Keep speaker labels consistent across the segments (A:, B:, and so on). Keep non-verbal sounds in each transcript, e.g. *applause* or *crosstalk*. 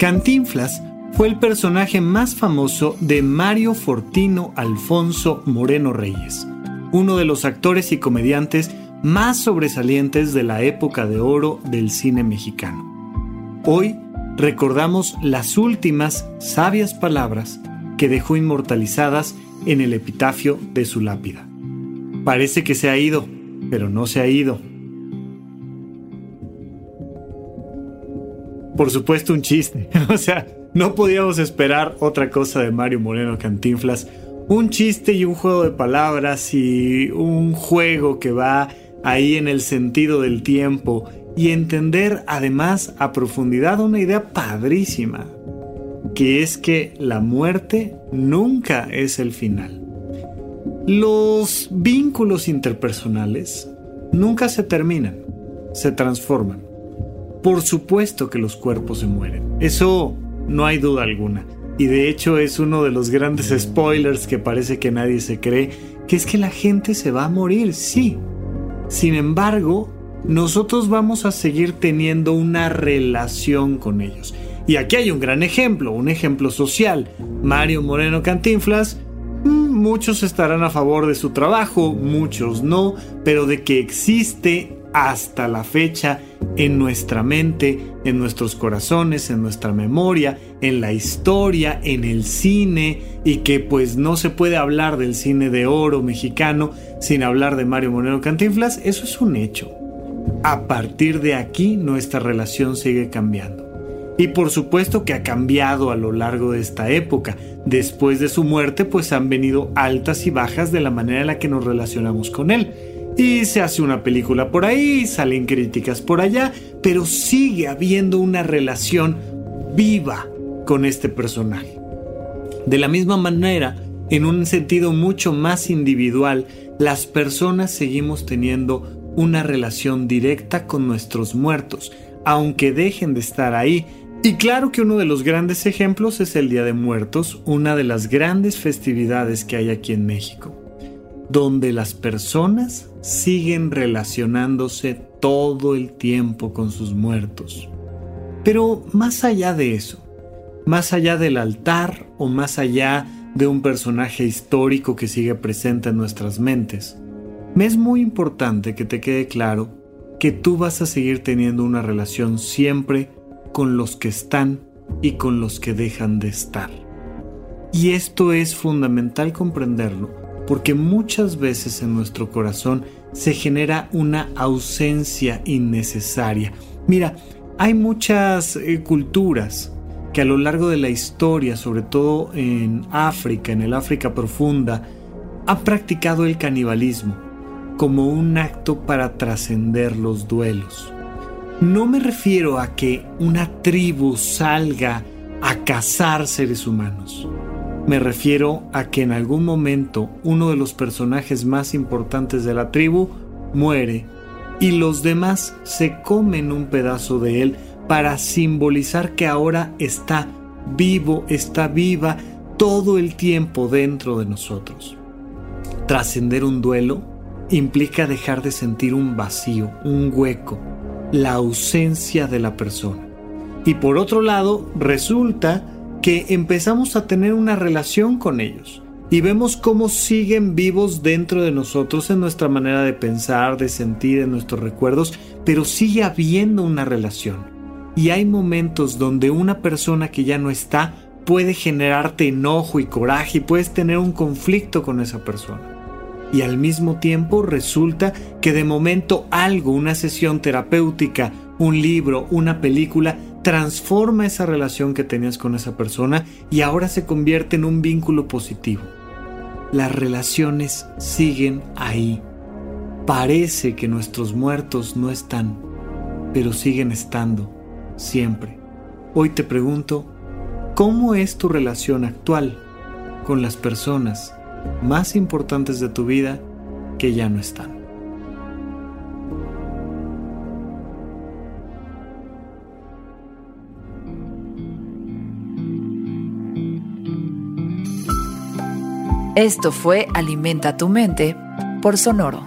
A: Cantinflas fue el personaje más famoso de Mario Fortino Alfonso Moreno Reyes, uno de los actores y comediantes más sobresalientes de la época de oro del cine mexicano. Hoy recordamos las últimas sabias palabras que dejó inmortalizadas en el epitafio de su lápida. Parece que se ha ido, pero no se ha ido por supuesto un chiste. *laughs* o sea, no podíamos esperar otra cosa de Mario Moreno Cantinflas. Un chiste y un juego de palabras y un juego que va ahí en el sentido del tiempo y entender además a profundidad una idea padrísima, que es que la muerte nunca es el final. Los vínculos interpersonales nunca se terminan, se transforman. Por supuesto que los cuerpos se mueren. Eso no hay duda alguna. Y de hecho es uno de los grandes spoilers que parece que nadie se cree, que es que la gente se va a morir, sí. Sin embargo, nosotros vamos a seguir teniendo una relación con ellos. Y aquí hay un gran ejemplo, un ejemplo social. Mario Moreno Cantinflas, mm, muchos estarán a favor de su trabajo, muchos no, pero de que existe hasta la fecha en nuestra mente, en nuestros corazones, en nuestra memoria, en la historia, en el cine y que pues no se puede hablar del cine de oro mexicano sin hablar de Mario Moreno Cantinflas, eso es un hecho. A partir de aquí nuestra relación sigue cambiando. Y por supuesto que ha cambiado a lo largo de esta época. Después de su muerte pues han venido altas y bajas de la manera en la que nos relacionamos con él y se hace una película por ahí, salen críticas por allá, pero sigue habiendo una relación viva con este personaje. De la misma manera, en un sentido mucho más individual, las personas seguimos teniendo una relación directa con nuestros muertos, aunque dejen de estar ahí. Y claro que uno de los grandes ejemplos es el Día de Muertos, una de las grandes festividades que hay aquí en México donde las personas siguen relacionándose todo el tiempo con sus muertos. Pero más allá de eso, más allá del altar o más allá de un personaje histórico que sigue presente en nuestras mentes, me es muy importante que te quede claro que tú vas a seguir teniendo una relación siempre con los que están y con los que dejan de estar. Y esto es fundamental comprenderlo porque muchas veces en nuestro corazón se genera una ausencia innecesaria. Mira, hay muchas eh, culturas que a lo largo de la historia, sobre todo en África, en el África profunda, han practicado el canibalismo como un acto para trascender los duelos. No me refiero a que una tribu salga a cazar seres humanos. Me refiero a que en algún momento uno de los personajes más importantes de la tribu muere y los demás se comen un pedazo de él para simbolizar que ahora está vivo, está viva todo el tiempo dentro de nosotros. trascender un duelo implica dejar de sentir un vacío, un hueco, la ausencia de la persona. Y por otro lado, resulta que empezamos a tener una relación con ellos y vemos cómo siguen vivos dentro de nosotros en nuestra manera de pensar, de sentir, en nuestros recuerdos, pero sigue habiendo una relación. Y hay momentos donde una persona que ya no está puede generarte enojo y coraje y puedes tener un conflicto con esa persona. Y al mismo tiempo resulta que de momento algo, una sesión terapéutica, un libro, una película, transforma esa relación que tenías con esa persona y ahora se convierte en un vínculo positivo las relaciones siguen ahí. Parece que nuestros muertos no están, pero siguen estando, siempre. Hoy te pregunto, ¿cómo es tu relación actual con las personas más importantes de tu vida que ya no están?
B: Esto fue Alimenta tu mente por Sonoro.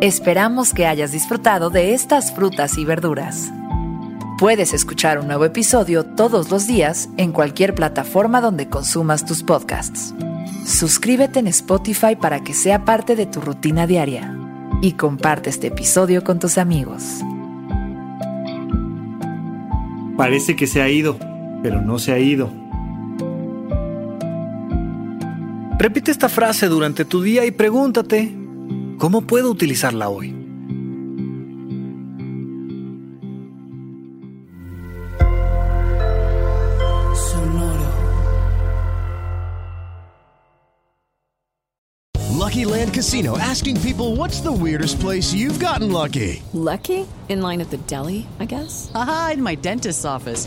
B: Esperamos que hayas disfrutado de estas frutas y verduras. Puedes escuchar un nuevo episodio todos los días en cualquier plataforma donde consumas tus podcasts. Suscríbete en Spotify para que sea parte de tu rutina diaria y comparte este episodio con tus amigos.
A: Parece que se ha ido, pero no se ha ido Repite esta frase durante tu día y pregúntate, ¿cómo puedo utilizarla hoy?
C: Sonoro. Lucky Land Casino asking people what's the weirdest place you've gotten lucky?
D: Lucky? In line at the deli, I guess?
E: Aha, in my dentist's office.